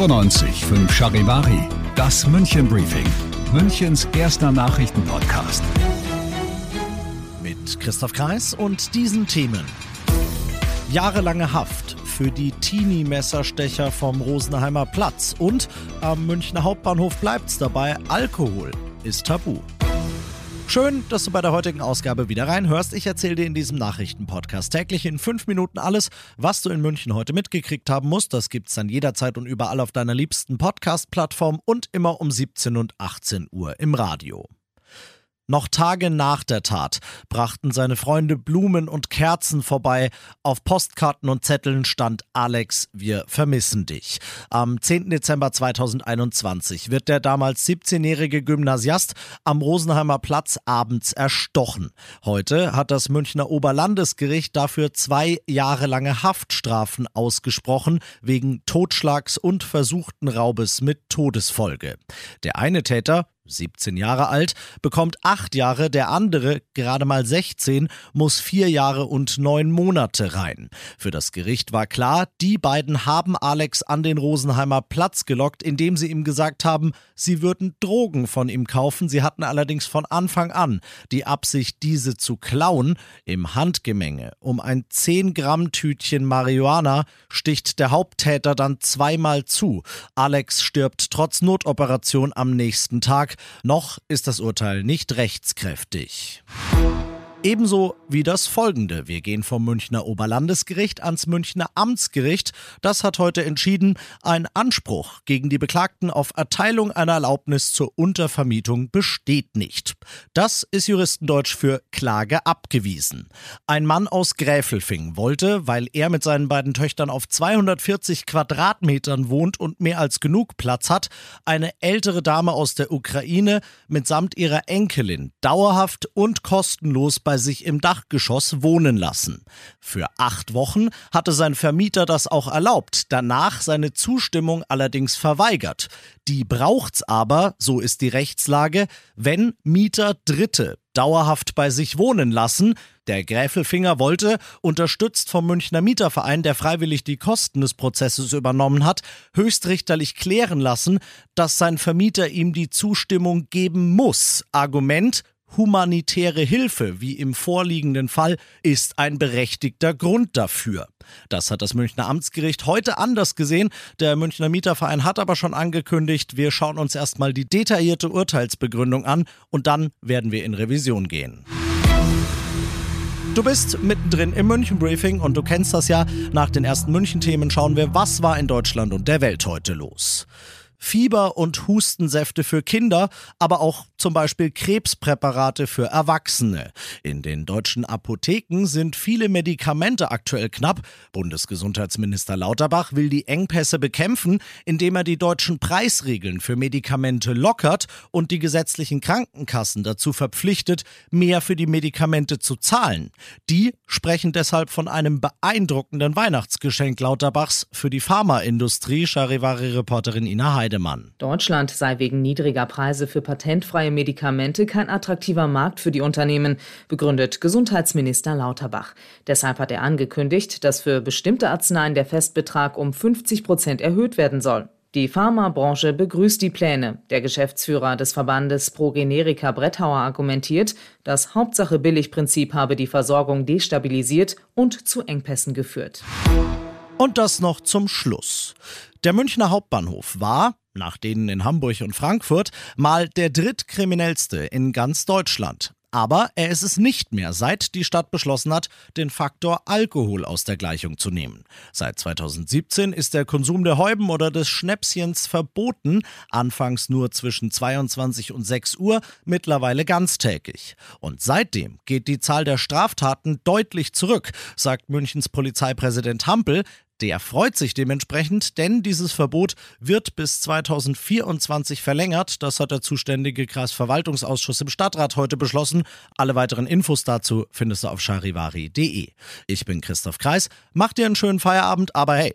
95 5 Charivari, das München Briefing, Münchens erster Nachrichtenpodcast. Mit Christoph Kreis und diesen Themen. Jahrelange Haft für die Teenie-Messerstecher vom Rosenheimer Platz und am Münchner Hauptbahnhof bleibt's dabei, Alkohol ist tabu. Schön, dass du bei der heutigen Ausgabe wieder reinhörst. Ich erzähle dir in diesem Nachrichtenpodcast täglich in fünf Minuten alles, was du in München heute mitgekriegt haben musst. Das gibt's dann jederzeit und überall auf deiner liebsten Podcast-Plattform und immer um 17 und 18 Uhr im Radio. Noch Tage nach der Tat brachten seine Freunde Blumen und Kerzen vorbei. Auf Postkarten und Zetteln stand Alex, wir vermissen dich. Am 10. Dezember 2021 wird der damals 17-jährige Gymnasiast am Rosenheimer Platz abends erstochen. Heute hat das Münchner Oberlandesgericht dafür zwei jahrelange Haftstrafen ausgesprochen wegen Totschlags und versuchten Raubes mit Todesfolge. Der eine Täter 17 Jahre alt, bekommt 8 Jahre, der andere, gerade mal 16, muss 4 Jahre und 9 Monate rein. Für das Gericht war klar, die beiden haben Alex an den Rosenheimer Platz gelockt, indem sie ihm gesagt haben, sie würden Drogen von ihm kaufen. Sie hatten allerdings von Anfang an die Absicht, diese zu klauen. Im Handgemenge um ein 10 Gramm Tütchen Marihuana sticht der Haupttäter dann zweimal zu. Alex stirbt trotz Notoperation am nächsten Tag. Noch ist das Urteil nicht rechtskräftig. Ebenso wie das folgende. Wir gehen vom Münchner Oberlandesgericht ans Münchner Amtsgericht. Das hat heute entschieden, ein Anspruch gegen die Beklagten auf Erteilung einer Erlaubnis zur Untervermietung besteht nicht. Das ist Juristendeutsch für Klage abgewiesen. Ein Mann aus Gräfelfing wollte, weil er mit seinen beiden Töchtern auf 240 Quadratmetern wohnt und mehr als genug Platz hat, eine ältere Dame aus der Ukraine mitsamt ihrer Enkelin dauerhaft und kostenlos bei bei sich im Dachgeschoss wohnen lassen. Für acht Wochen hatte sein Vermieter das auch erlaubt, danach seine Zustimmung allerdings verweigert. Die braucht's aber, so ist die Rechtslage, wenn Mieter Dritte dauerhaft bei sich wohnen lassen. Der Gräfelfinger wollte, unterstützt vom Münchner Mieterverein, der freiwillig die Kosten des Prozesses übernommen hat, höchstrichterlich klären lassen, dass sein Vermieter ihm die Zustimmung geben muss. Argument, humanitäre Hilfe, wie im vorliegenden Fall, ist ein berechtigter Grund dafür. Das hat das Münchner Amtsgericht heute anders gesehen. Der Münchner Mieterverein hat aber schon angekündigt, wir schauen uns erstmal die detaillierte Urteilsbegründung an und dann werden wir in Revision gehen. Du bist mittendrin im München Briefing und du kennst das ja. Nach den ersten München Themen schauen wir, was war in Deutschland und der Welt heute los. Fieber- und Hustensäfte für Kinder, aber auch zum Beispiel Krebspräparate für Erwachsene. In den deutschen Apotheken sind viele Medikamente aktuell knapp. Bundesgesundheitsminister Lauterbach will die Engpässe bekämpfen, indem er die deutschen Preisregeln für Medikamente lockert und die gesetzlichen Krankenkassen dazu verpflichtet, mehr für die Medikamente zu zahlen. Die sprechen deshalb von einem beeindruckenden Weihnachtsgeschenk Lauterbachs für die Pharmaindustrie, Charivari-Reporterin Ina Heide. Heidemann. Deutschland sei wegen niedriger Preise für patentfreie Medikamente kein attraktiver Markt für die Unternehmen, begründet Gesundheitsminister Lauterbach. Deshalb hat er angekündigt, dass für bestimmte Arzneien der Festbetrag um 50 Prozent erhöht werden soll. Die Pharmabranche begrüßt die Pläne. Der Geschäftsführer des Verbandes Progenerika Bretthauer argumentiert, das Hauptsache Billigprinzip habe die Versorgung destabilisiert und zu Engpässen geführt. Und das noch zum Schluss. Der Münchner Hauptbahnhof war, nach denen in Hamburg und Frankfurt, mal der drittkriminellste in ganz Deutschland. Aber er ist es nicht mehr, seit die Stadt beschlossen hat, den Faktor Alkohol aus der Gleichung zu nehmen. Seit 2017 ist der Konsum der Häuben oder des Schnäpschens verboten, anfangs nur zwischen 22 und 6 Uhr, mittlerweile ganztägig. Und seitdem geht die Zahl der Straftaten deutlich zurück, sagt Münchens Polizeipräsident Hampel, der freut sich dementsprechend, denn dieses Verbot wird bis 2024 verlängert. Das hat der zuständige Kreisverwaltungsausschuss im Stadtrat heute beschlossen. Alle weiteren Infos dazu findest du auf charivari.de. Ich bin Christoph Kreis. Mach dir einen schönen Feierabend, aber hey,